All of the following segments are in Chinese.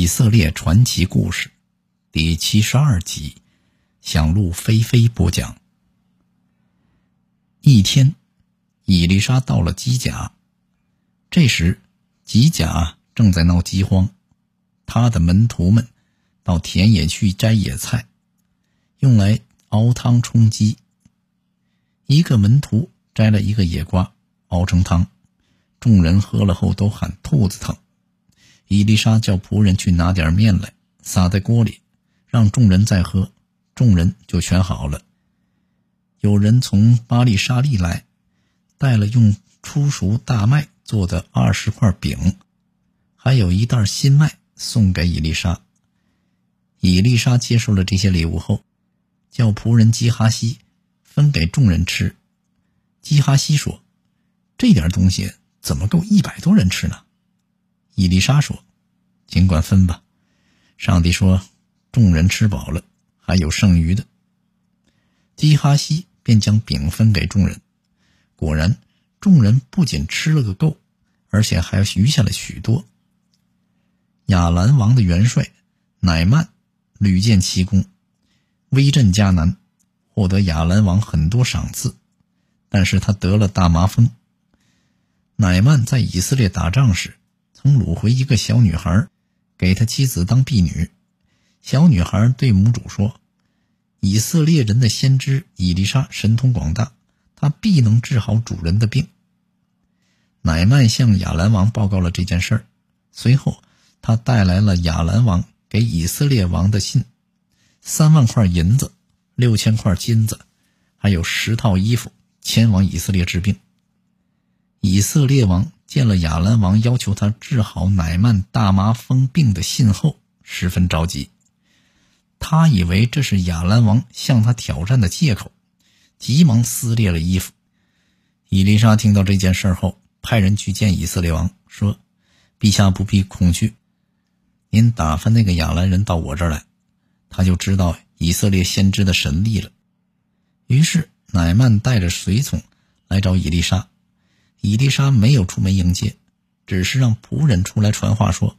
以色列传奇故事第七十二集，向路飞飞播讲。一天，伊丽莎到了基甲，这时基甲正在闹饥荒，他的门徒们到田野去摘野菜，用来熬汤充饥。一个门徒摘了一个野瓜，熬成汤，众人喝了后都喊肚子疼。伊丽莎叫仆人去拿点面来，撒在锅里，让众人再喝，众人就全好了。有人从巴利沙利来，带了用初熟大麦做的二十块饼，还有一袋新麦送给伊丽莎。伊丽莎接受了这些礼物后，叫仆人基哈西分给众人吃。基哈西说：“这点东西怎么够一百多人吃呢？”伊丽莎说：“尽管分吧，上帝说，众人吃饱了，还有剩余的。”基哈西便将饼分给众人，果然，众人不仅吃了个够，而且还余下了许多。亚兰王的元帅乃曼屡建奇功，威震迦南，获得亚兰王很多赏赐，但是他得了大麻风。乃曼在以色列打仗时。曾掳回一个小女孩，给他妻子当婢女。小女孩对母主说：“以色列人的先知伊丽莎神通广大，他必能治好主人的病。”乃曼向亚兰王报告了这件事儿。随后，他带来了亚兰王给以色列王的信：三万块银子、六千块金子，还有十套衣服，前往以色列治病。以色列王。见了亚兰王要求他治好乃曼大麻风病的信后，十分着急。他以为这是亚兰王向他挑战的借口，急忙撕裂了衣服。伊丽莎听到这件事后，派人去见以色列王，说：“陛下不必恐惧，您打发那个亚兰人到我这儿来，他就知道以色列先知的神力了。”于是乃曼带着随从来找伊丽莎。伊丽莎没有出门迎接，只是让仆人出来传话说：“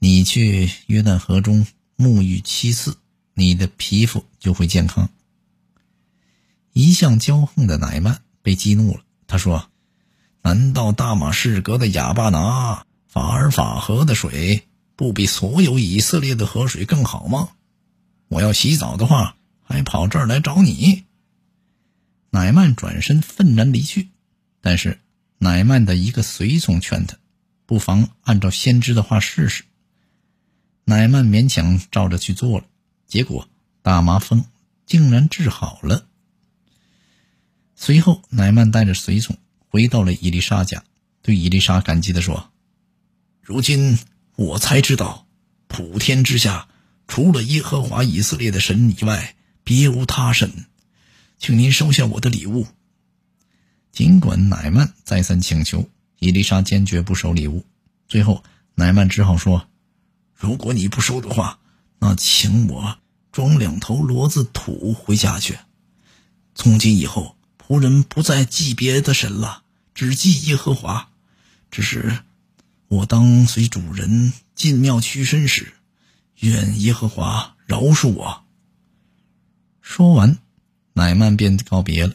你去约旦河中沐浴七次，你的皮肤就会健康。”一向骄横的乃曼被激怒了，他说：“难道大马士革的哑巴拿、法尔法河的水不比所有以色列的河水更好吗？我要洗澡的话，还跑这儿来找你？”乃曼转身愤然离去。但是，乃曼的一个随从劝他，不妨按照先知的话试试。乃曼勉强照着去做了，结果大麻风竟然治好了。随后，乃曼带着随从回到了伊丽莎家，对伊丽莎感激地说：“如今我才知道，普天之下除了耶和华以色列的神以外，别无他神，请您收下我的礼物。”尽管乃曼再三请求，伊丽莎坚决不收礼物。最后，乃曼只好说：“如果你不收的话，那请我装两头骡子土回家去。从今以后，仆人不再祭别的神了，只祭耶和华。只是我当随主人进庙屈身时，愿耶和华饶恕我。”说完，乃曼便告别了。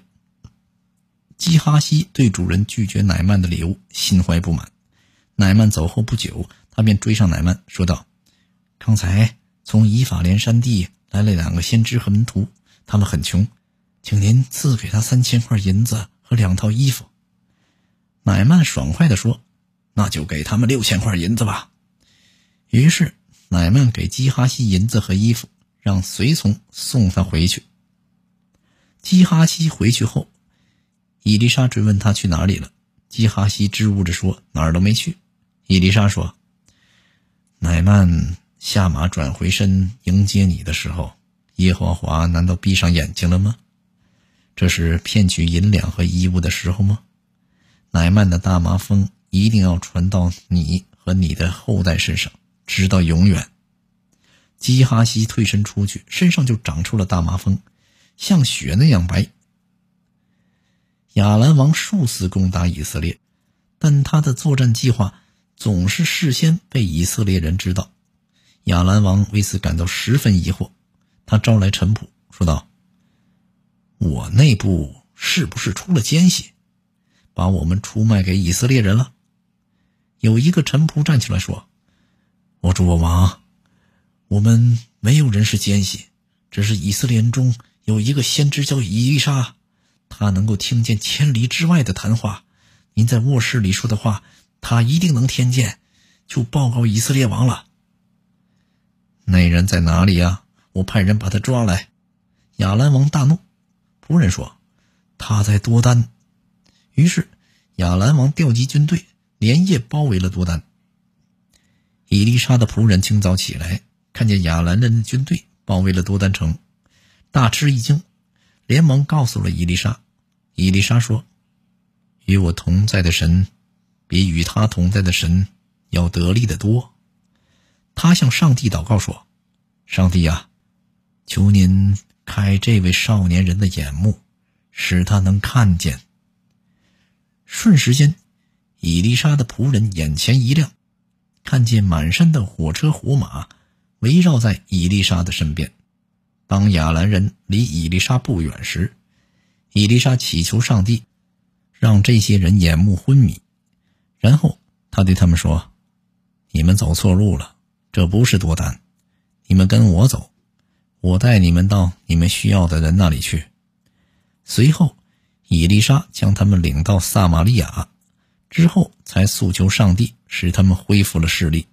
基哈西对主人拒绝乃曼的礼物心怀不满。乃曼走后不久，他便追上乃曼，说道：“刚才从以法莲山地来了两个先知和门徒，他们很穷，请您赐给他三千块银子和两套衣服。”乃曼爽快地说：“那就给他们六千块银子吧。”于是乃曼给基哈西银子和衣服，让随从送他回去。基哈西回去后。伊丽莎追问他去哪里了，基哈西支吾着说哪儿都没去。伊丽莎说：“乃曼下马转回身迎接你的时候，耶和华难道闭上眼睛了吗？这是骗取银两和衣物的时候吗？乃曼的大麻风一定要传到你和你的后代身上，直到永远。”基哈西退身出去，身上就长出了大麻风，像雪那样白。亚兰王数次攻打以色列，但他的作战计划总是事先被以色列人知道，亚兰王为此感到十分疑惑，他招来臣仆说道：“我内部是不是出了奸细，把我们出卖给以色列人了？”有一个臣仆站起来说：“我主我王，我们没有人是奸细，只是以色列人中有一个先知叫伊丽莎，他能够听见千里之外的谈话。您在卧室里说的话，他一定能听见，就报告以色列王了。”那人在哪里呀？我派人把他抓来。亚兰王大怒，仆人说：“他在多丹。”于是亚兰王调集军队。连夜包围了多丹。伊丽莎的仆人清早起来，看见亚兰人的军队包围了多丹城，大吃一惊，连忙告诉了伊丽莎。伊丽莎说：“与我同在的神，比与他同在的神要得力的多。”他向上帝祷告说：“上帝呀，求您开这位少年人的眼目，使他能看见。”瞬时间。伊丽莎的仆人眼前一亮，看见满山的火车火马围绕在伊丽莎的身边。当亚兰人离伊丽莎不远时，伊丽莎祈求上帝让这些人眼目昏迷。然后他对他们说：“你们走错路了，这不是多丹，你们跟我走，我带你们到你们需要的人那里去。”随后，伊丽莎将他们领到撒玛利亚。之后才诉求上帝，使他们恢复了视力。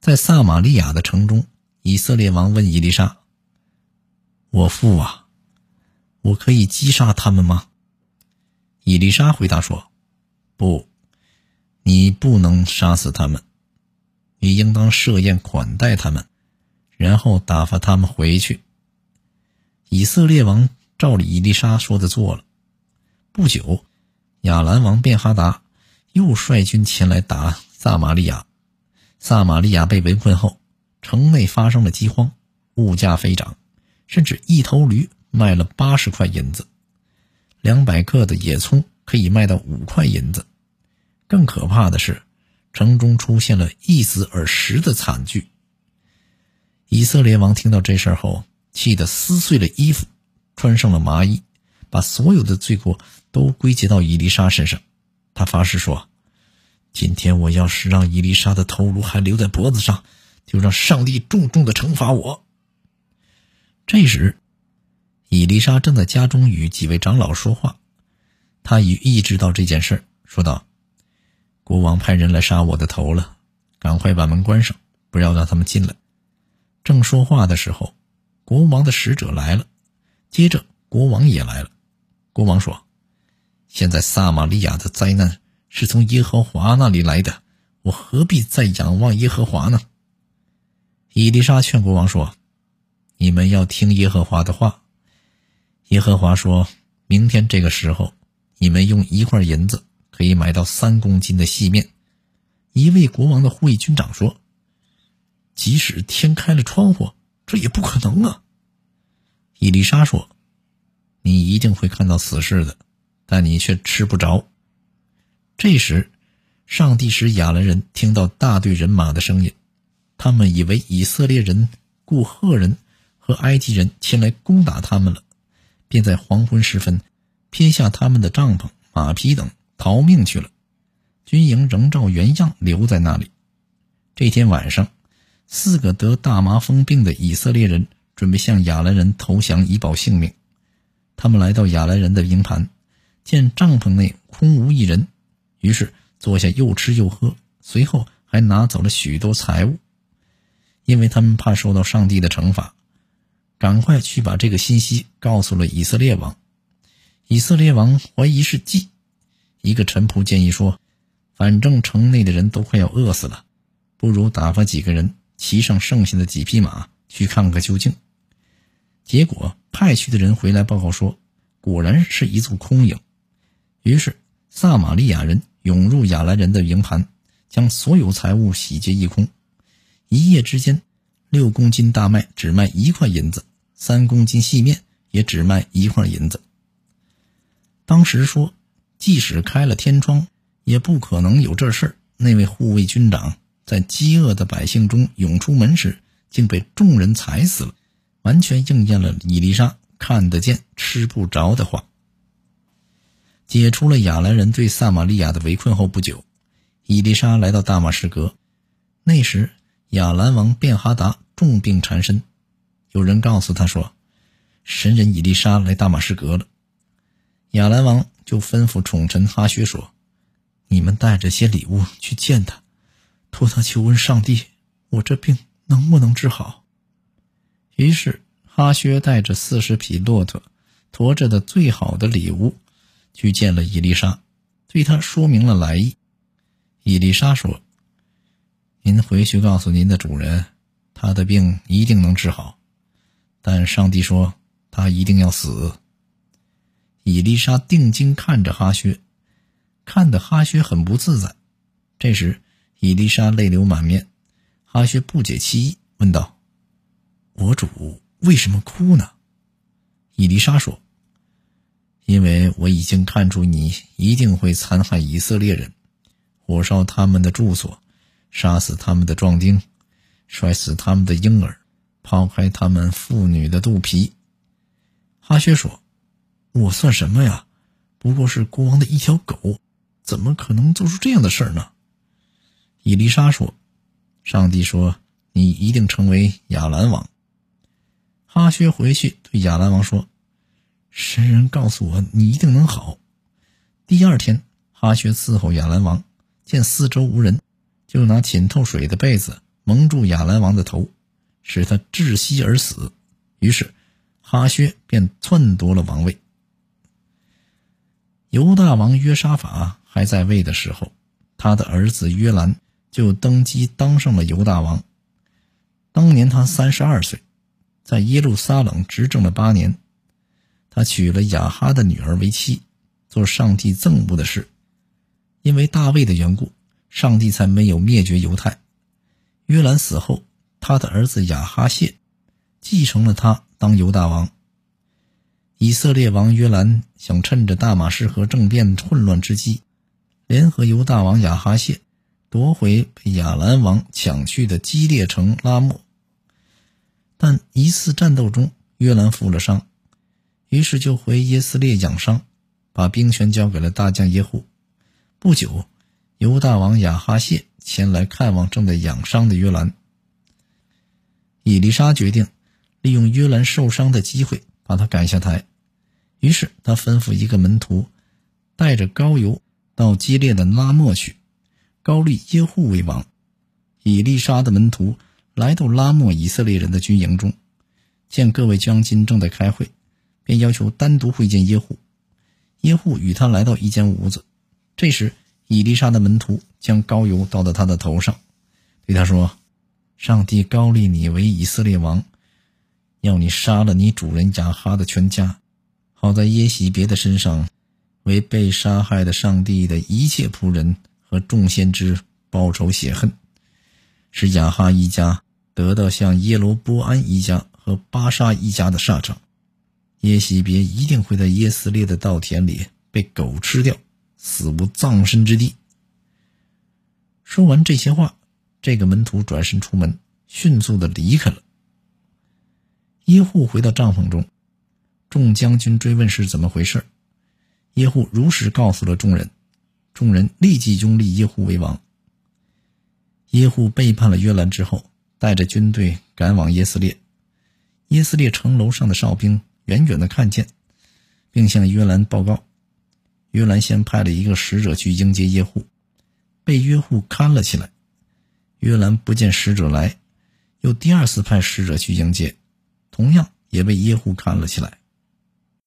在撒玛利亚的城中，以色列王问伊丽莎：“我父啊，我可以击杀他们吗？”伊丽莎回答说：“不，你不能杀死他们，你应当设宴款待他们，然后打发他们回去。”以色列王照着伊丽莎说的做了。不久。亚兰王便哈达又率军前来打撒玛利亚，撒玛利亚被围困后，城内发生了饥荒，物价飞涨，甚至一头驴卖了八十块银子，两百克的野葱可以卖到五块银子。更可怕的是，城中出现了一死而食的惨剧。以色列王听到这事后，气得撕碎了衣服，穿上了麻衣。把所有的罪过都归结到伊丽莎身上，他发誓说：“今天我要是让伊丽莎的头颅还留在脖子上，就让上帝重重的惩罚我。”这时，伊丽莎正在家中与几位长老说话，他已意识到这件事，说道：“国王派人来杀我的头了，赶快把门关上，不要让他们进来。”正说话的时候，国王的使者来了，接着国王也来了。国王说：“现在撒玛利亚的灾难是从耶和华那里来的，我何必再仰望耶和华呢？”伊丽莎劝国王说：“你们要听耶和华的话。耶和华说，明天这个时候，你们用一块银子可以买到三公斤的细面。”一位国王的护卫军长说：“即使天开了窗户，这也不可能啊。”伊丽莎说。你一定会看到死事的，但你却吃不着。这时，上帝使亚兰人听到大队人马的声音，他们以为以色列人、雇赫人和埃及人前来攻打他们了，便在黄昏时分撇下他们的帐篷、马匹等逃命去了。军营仍照原样留在那里。这天晚上，四个得大麻风病的以色列人准备向亚兰人投降以保性命。他们来到亚兰人的营盘，见帐篷内空无一人，于是坐下又吃又喝，随后还拿走了许多财物。因为他们怕受到上帝的惩罚，赶快去把这个信息告诉了以色列王。以色列王怀疑是计，一个臣仆建议说：“反正城内的人都快要饿死了，不如打发几个人骑上剩下的几匹马去看个究竟。”结果派去的人回来报告说，果然是一座空营。于是撒玛利亚人涌入亚兰人的营盘，将所有财物洗劫一空。一夜之间，六公斤大麦只卖一块银子，三公斤细面也只卖一块银子。当时说，即使开了天窗，也不可能有这事儿。那位护卫军长在饥饿的百姓中涌出门时，竟被众人踩死了，完全应验了伊丽莎看得见吃不着的话。解除了亚兰人对撒玛利亚的围困后不久，伊丽莎来到大马士革。那时，亚兰王便哈达重病缠身，有人告诉他说：“神人伊丽莎来大马士革了。”亚兰王就吩咐宠臣哈薛说：“你们带着些礼物去见他，托他求问上帝，我这病能不能治好。”于是哈薛带着四十匹骆驼，驮着的最好的礼物。去见了伊丽莎，对他说明了来意。伊丽莎说：“您回去告诉您的主人，他的病一定能治好，但上帝说他一定要死。”伊丽莎定睛看着哈薛，看得哈薛很不自在。这时，伊丽莎泪流满面。哈薛不解其意，问道：“我主为什么哭呢？”伊丽莎说。因为我已经看出你一定会残害以色列人，火烧他们的住所，杀死他们的壮丁，摔死他们的婴儿，抛开他们妇女的肚皮。哈薛说：“我算什么呀？不过是国王的一条狗，怎么可能做出这样的事儿呢？”伊丽莎说：“上帝说你一定成为亚兰王。”哈薛回去对亚兰王说。神人告诉我，你一定能好。第二天，哈薛伺候亚兰王，见四周无人，就拿浸透水的被子蒙住亚兰王的头，使他窒息而死。于是，哈薛便篡夺了王位。犹大王约沙法还在位的时候，他的儿子约兰就登基当上了犹大王。当年他三十二岁，在耶路撒冷执政了八年。他娶了雅哈的女儿为妻，做上帝憎恶的事。因为大卫的缘故，上帝才没有灭绝犹太。约兰死后，他的儿子亚哈谢继承了他当犹大王。以色列王约兰想趁着大马士革政变混乱之机，联合犹大王亚哈谢，夺回被亚兰王抢去的基列城拉莫。但一次战斗中，约兰负了伤。于是就回耶斯列养伤，把兵权交给了大将耶户。不久，犹大王亚哈谢前来看望正在养伤的约兰。伊丽莎决定利用约兰受伤的机会把他赶下台。于是他吩咐一个门徒带着膏油到激烈的拉莫去，高立耶户为王。伊丽莎的门徒来到拉莫以色列人的军营中，见各位将军正在开会。便要求单独会见耶户，耶户与他来到一间屋子。这时，伊丽莎的门徒将膏油倒到他的头上，对他说：“上帝高立你为以色列王，要你杀了你主人雅哈的全家，好在耶喜别的身上为被杀害的上帝的一切仆人和众先知报仇雪恨，使雅哈一家得到像耶罗波安一家和巴沙一家的下场。”耶喜别一定会在耶斯列的稻田里被狗吃掉，死无葬身之地。说完这些话，这个门徒转身出门，迅速的离开了。耶户回到帐篷中，众将军追问是怎么回事，耶户如实告诉了众人，众人立即拥立耶户为王。耶户背叛了约兰之后，带着军队赶往耶斯列，耶斯列城楼上的哨兵。远远的看见，并向约兰报告。约兰先派了一个使者去迎接耶户，被约户看了起来。约兰不见使者来，又第二次派使者去迎接，同样也被耶户看了起来。